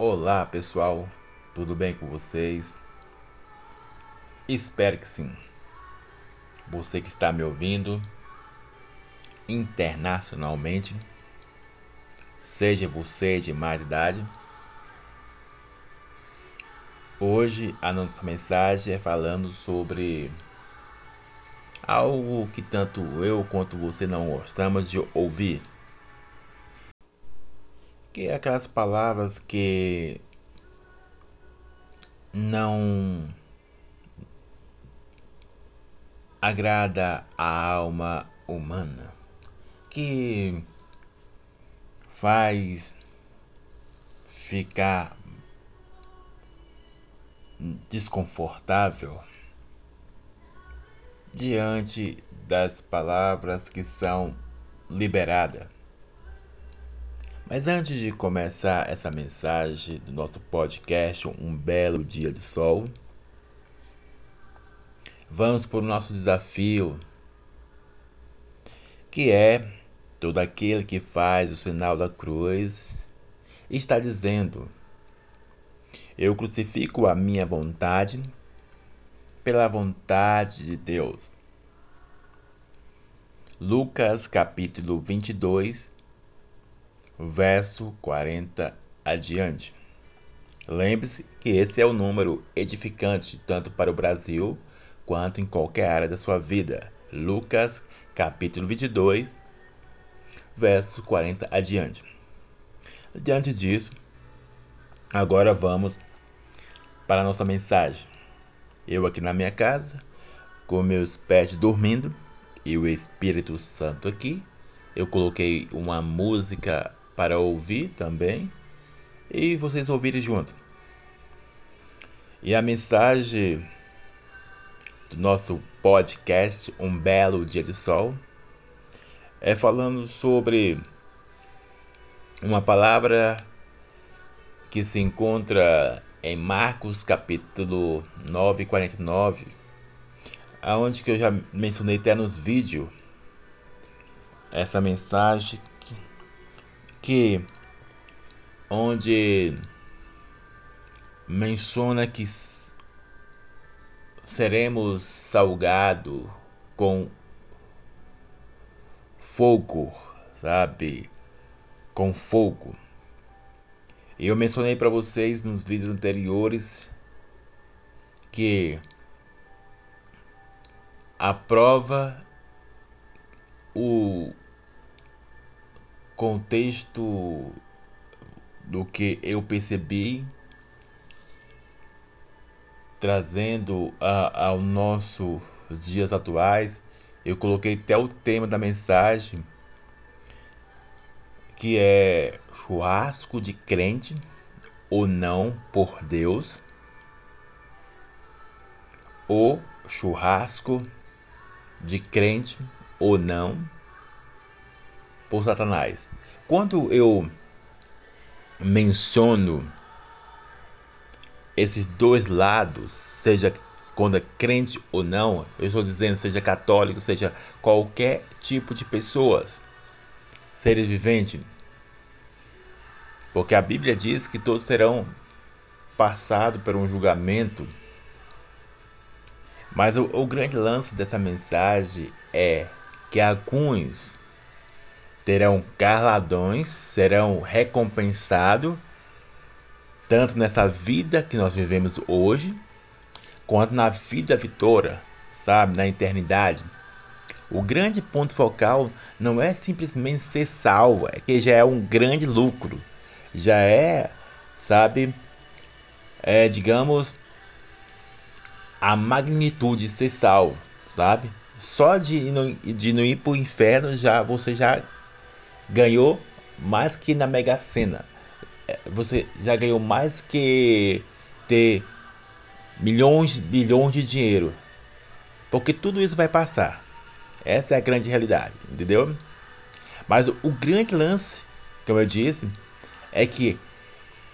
Olá pessoal, tudo bem com vocês? Espero que sim. Você que está me ouvindo internacionalmente, seja você de mais idade. Hoje a nossa mensagem é falando sobre algo que tanto eu quanto você não gostamos de ouvir que é aquelas palavras que não agrada a alma humana, que faz ficar desconfortável diante das palavras que são liberadas. Mas antes de começar essa mensagem do nosso podcast, um belo dia de sol, vamos para o nosso desafio, que é todo aquele que faz o sinal da cruz está dizendo: Eu crucifico a minha vontade pela vontade de Deus. Lucas capítulo 22, verso 40 adiante. Lembre-se que esse é o número edificante tanto para o Brasil quanto em qualquer área da sua vida. Lucas, capítulo 22, verso 40 adiante. Diante disso, agora vamos para a nossa mensagem. Eu aqui na minha casa, com meus pés dormindo e o Espírito Santo aqui. Eu coloquei uma música para ouvir também e vocês ouvirem junto. E a mensagem do nosso podcast Um Belo Dia de Sol é falando sobre uma palavra que se encontra em Marcos capítulo 9, 49, aonde que eu já mencionei até nos vídeos essa mensagem que onde menciona que seremos salgado com fogo, sabe? Com fogo. Eu mencionei para vocês nos vídeos anteriores que a prova o contexto do que eu percebi, trazendo a, ao nosso dias atuais, eu coloquei até o tema da mensagem, que é churrasco de crente ou não por Deus, ou churrasco de crente ou não por Satanás. Quando eu menciono esses dois lados, seja quando é crente ou não, eu estou dizendo seja católico, seja qualquer tipo de pessoas, seres viventes, porque a Bíblia diz que todos serão passados por um julgamento. Mas o, o grande lance dessa mensagem é que alguns terão galardões, serão recompensados, tanto nessa vida que nós vivemos hoje, quanto na vida vitória, sabe, na eternidade. O grande ponto focal não é simplesmente ser salvo, é que já é um grande lucro, já é, sabe, é, digamos, a magnitude de ser salvo, sabe? Só de, de não ir para o inferno já você já ganhou mais que na Mega Sena. É, você já ganhou mais que ter milhões, bilhões de dinheiro. Porque tudo isso vai passar. Essa é a grande realidade, entendeu? Mas o grande lance, como eu disse, é que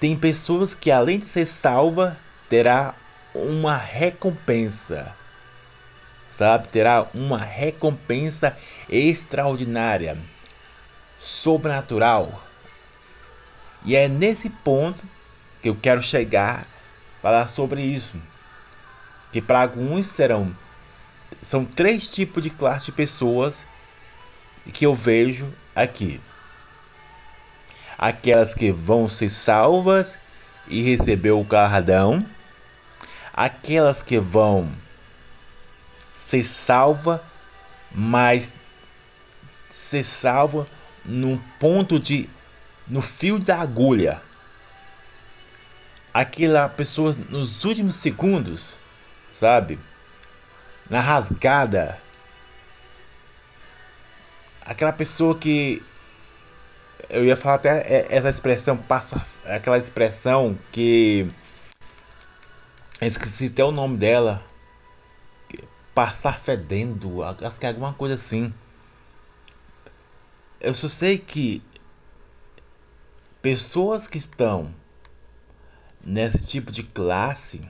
tem pessoas que além de ser salva, terá uma recompensa. Sabe? Terá uma recompensa extraordinária sobrenatural. E é nesse ponto que eu quero chegar falar sobre isso. Que para alguns serão são três tipos de classe de pessoas que eu vejo aqui. Aquelas que vão ser salvas e receber o galardão, aquelas que vão ser salva, mas ser salva num ponto de no fio da agulha. Aquela pessoa nos últimos segundos, sabe? Na rasgada. Aquela pessoa que eu ia falar até essa expressão passa aquela expressão que esqueci até o nome dela passar fedendo acho que é alguma coisa assim eu só sei que pessoas que estão nesse tipo de classe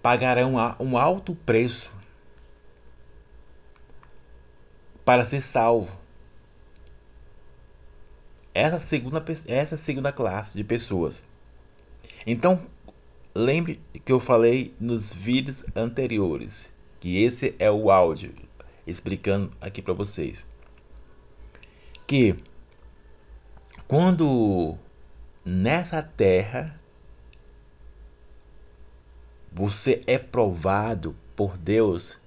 pagarão um alto preço para ser salvo. Essa segunda, essa segunda classe de pessoas. Então, lembre que eu falei nos vídeos anteriores, que esse é o áudio explicando aqui para vocês. Que quando nessa terra você é provado por Deus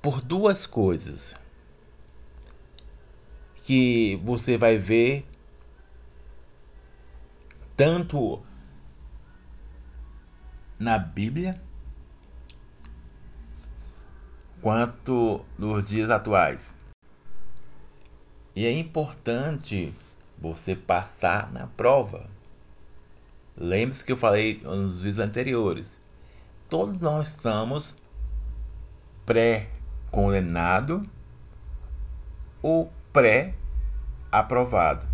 por duas coisas que você vai ver tanto na Bíblia quanto nos dias atuais. E é importante você passar na prova. Lembre-se que eu falei nos vídeos anteriores. Todos nós estamos pré-condenado ou pré-aprovado.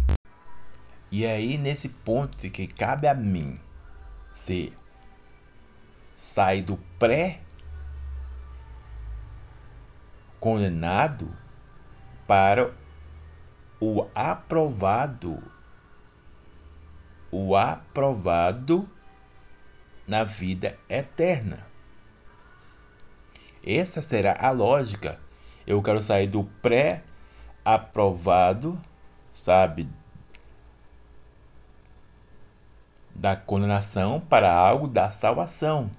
E aí nesse ponto que cabe a mim ser sair do pré condenado para o aprovado o aprovado na vida eterna. Essa será a lógica. Eu quero sair do pré-aprovado, sabe? Da condenação para algo da salvação.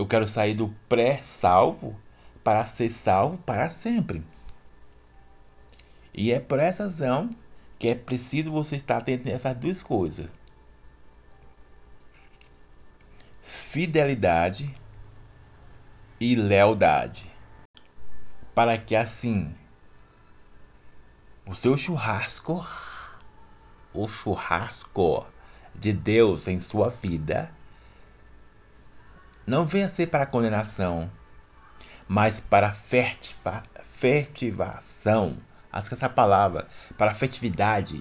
Eu quero sair do pré-salvo para ser salvo para sempre. E é por essa razão que é preciso você estar atento a essas duas coisas: fidelidade e lealdade. Para que assim o seu churrasco, o churrasco de Deus em sua vida, não venha ser para condenação, mas para fertiva, fertivação. Acho que essa palavra, para afetividade.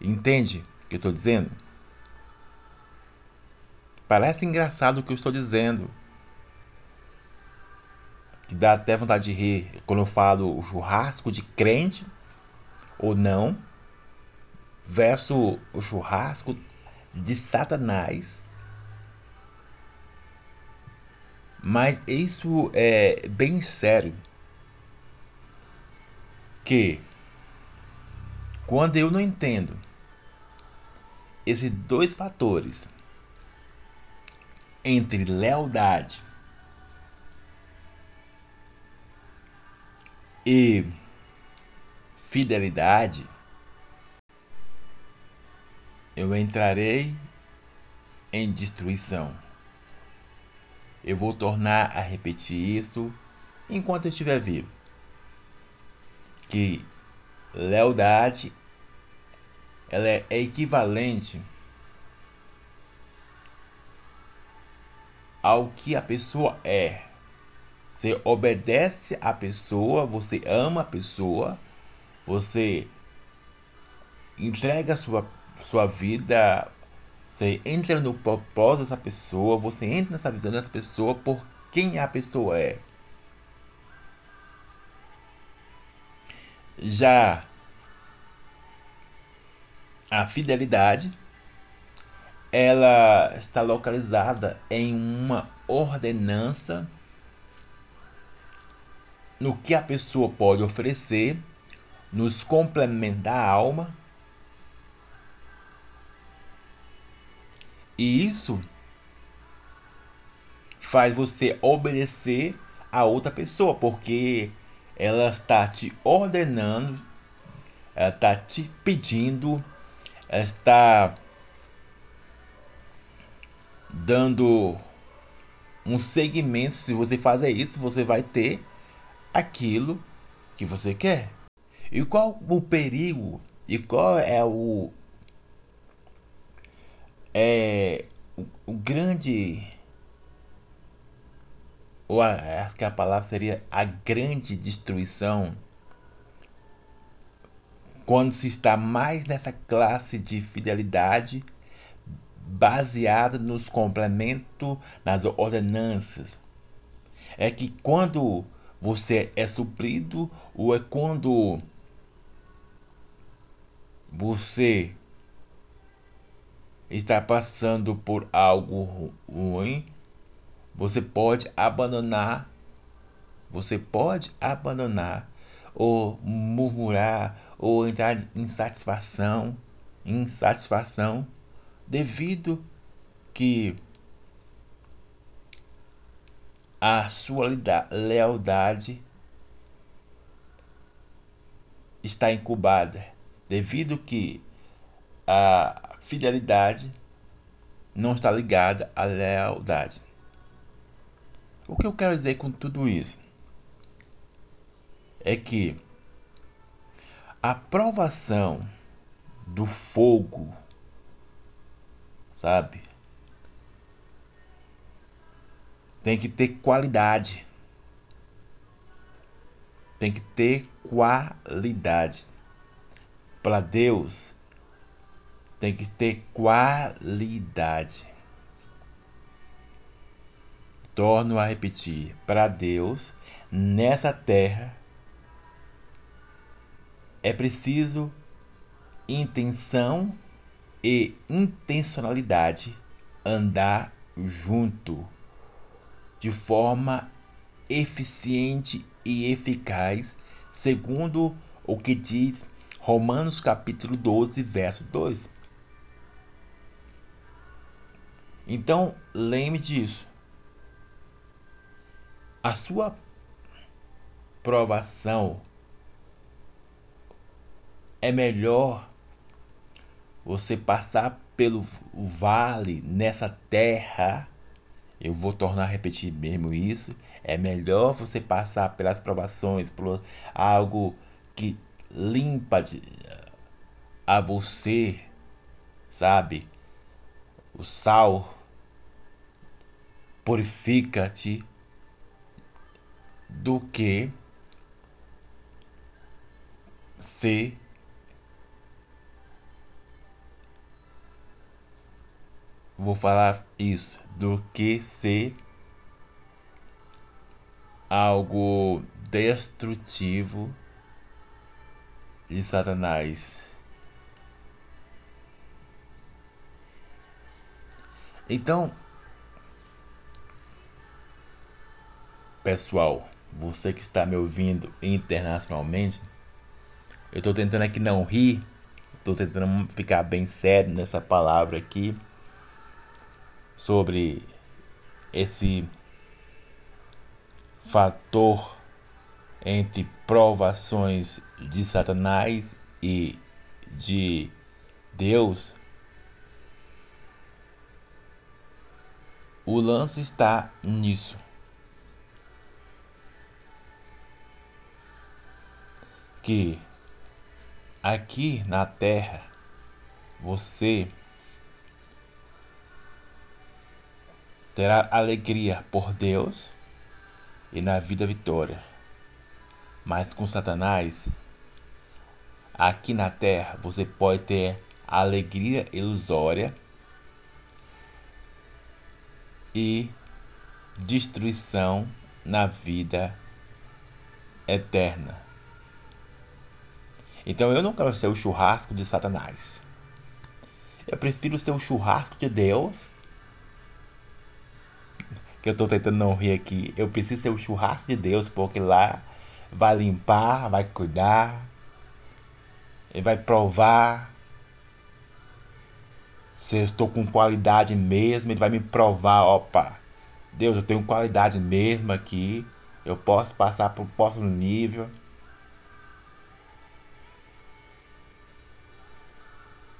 Entende o que eu estou dizendo? Parece engraçado o que eu estou dizendo. Que dá até vontade de rir quando eu falo o churrasco de crente ou não, versus o churrasco de Satanás Mas isso é bem sério. Que quando eu não entendo esses dois fatores entre lealdade e fidelidade, eu entrarei em destruição. Eu vou tornar a repetir isso enquanto eu estiver vivo. Que lealdade ela é equivalente ao que a pessoa é. Você obedece a pessoa, você ama a pessoa, você entrega sua, sua vida você entra no propósito dessa pessoa, você entra nessa visão dessa pessoa por quem a pessoa é. Já a fidelidade ela está localizada em uma ordenança no que a pessoa pode oferecer nos complementos da alma. E isso faz você obedecer a outra pessoa, porque ela está te ordenando, ela está te pedindo, ela está dando um segmento. Se você fazer isso, você vai ter aquilo que você quer. E qual o perigo? E qual é o é o, o grande ou a, acho que a palavra seria a grande destruição quando se está mais nessa classe de fidelidade baseada nos complementos, nas ordenanças. É que quando você é suprido ou é quando você está passando por algo ruim, você pode abandonar, você pode abandonar ou murmurar ou entrar em insatisfação, insatisfação devido que a sua lealdade está incubada, devido que a fidelidade não está ligada à lealdade. O que eu quero dizer com tudo isso é que a provação do fogo, sabe? Tem que ter qualidade. Tem que ter qualidade. Para Deus, tem que ter qualidade. Torno a repetir: para Deus, nessa terra, é preciso intenção e intencionalidade andar junto de forma eficiente e eficaz, segundo o que diz Romanos capítulo 12, verso 2. Então, lembre disso. A sua provação é melhor você passar pelo vale nessa terra. Eu vou tornar a repetir mesmo isso. É melhor você passar pelas provações, por algo que limpa a você, sabe? O sal purifica-te do que ser vou falar isso do que ser algo destrutivo de Satanás. Então, pessoal, você que está me ouvindo internacionalmente, eu estou tentando aqui não rir, estou tentando ficar bem sério nessa palavra aqui sobre esse fator entre provações de Satanás e de Deus, o lance está nisso. Que aqui na terra você terá alegria por Deus e na vida vitória. Mas com Satanás, aqui na terra você pode ter alegria ilusória e destruição na vida eterna. Então eu não quero ser o churrasco de Satanás. Eu prefiro ser o churrasco de Deus. Que eu tô tentando não rir aqui. Eu preciso ser o churrasco de Deus, porque lá vai limpar, vai cuidar, ele vai provar se eu estou com qualidade mesmo, ele vai me provar, opa, Deus, eu tenho qualidade mesmo aqui, eu posso passar para o próximo nível.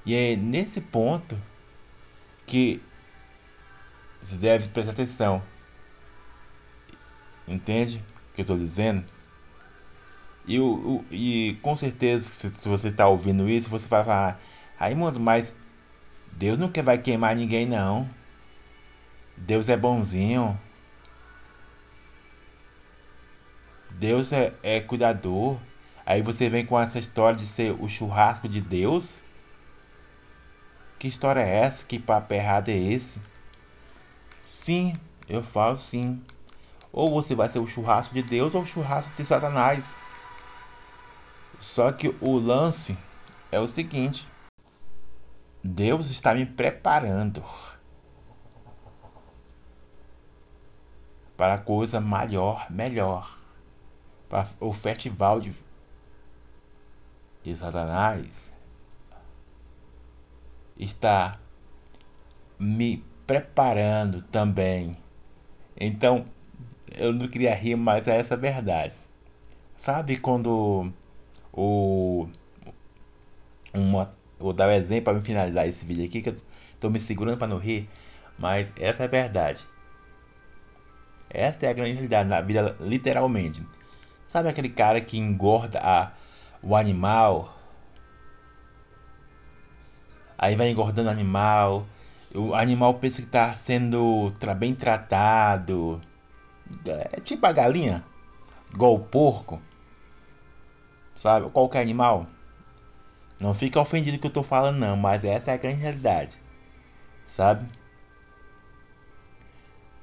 E é nesse ponto que você deve prestar atenção. Entende o que eu estou dizendo? E, o, e com certeza, se, se você está ouvindo isso, você vai falar: Raimundo, mas Deus não quer, vai queimar ninguém, não. Deus é bonzinho. Deus é, é cuidador. Aí você vem com essa história de ser o churrasco de Deus. Que história é essa? Que papo errado é esse? Sim, eu falo sim. Ou você vai ser o churrasco de Deus ou o churrasco de Satanás. Só que o lance é o seguinte: Deus está me preparando para coisa maior, melhor. Para o festival de, de Satanás está me preparando também. Então, eu não queria rir, mas é essa verdade. Sabe quando o uma vou dar um exemplo para me finalizar esse vídeo aqui que eu tô me segurando para não rir, mas essa é a verdade. Essa é a grande realidade na vida literalmente. Sabe aquele cara que engorda a, o animal? Aí vai engordando o animal. O animal pensa que está sendo bem tratado. É tipo a galinha. Igual o porco sabe? Qualquer animal. Não fica ofendido que eu tô falando não, mas essa é a grande realidade, sabe?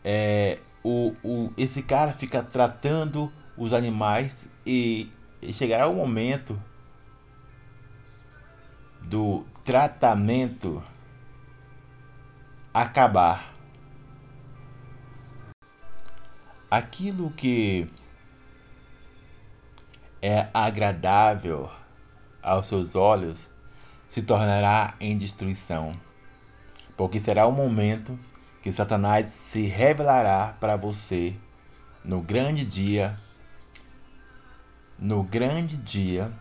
É, o, o, esse cara fica tratando os animais e, e chegará o momento do tratamento acabar. Aquilo que é agradável aos seus olhos se tornará em destruição, porque será o momento que Satanás se revelará para você no grande dia, no grande dia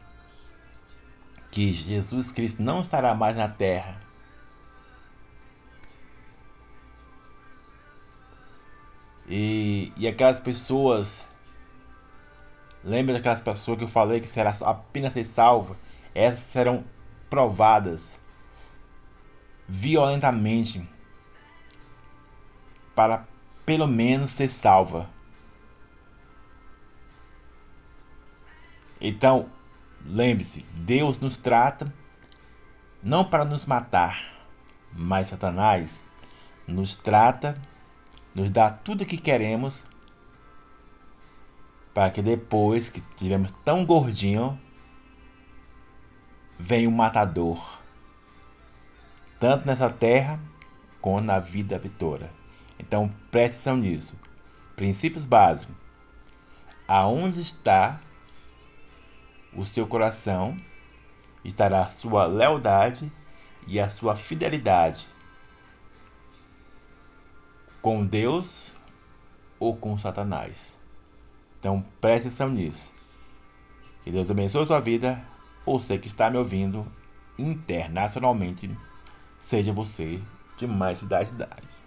que Jesus Cristo não estará mais na terra. E, e aquelas pessoas Lembra daquelas pessoas que eu falei que será apenas ser salva? Essas serão provadas violentamente para pelo menos ser salva. Então, lembre-se, Deus nos trata não para nos matar, mas Satanás nos trata, nos dá tudo o que queremos para que depois que tivemos tão gordinho, vem o matador. Tanto nessa terra quanto na vida vitória. Então preste atenção nisso. Princípios básicos. Aonde está o seu coração, estará a sua lealdade e a sua fidelidade com Deus ou com Satanás. Então preste atenção nisso. Que Deus abençoe a sua vida. Você que está me ouvindo internacionalmente, seja você de mais idade.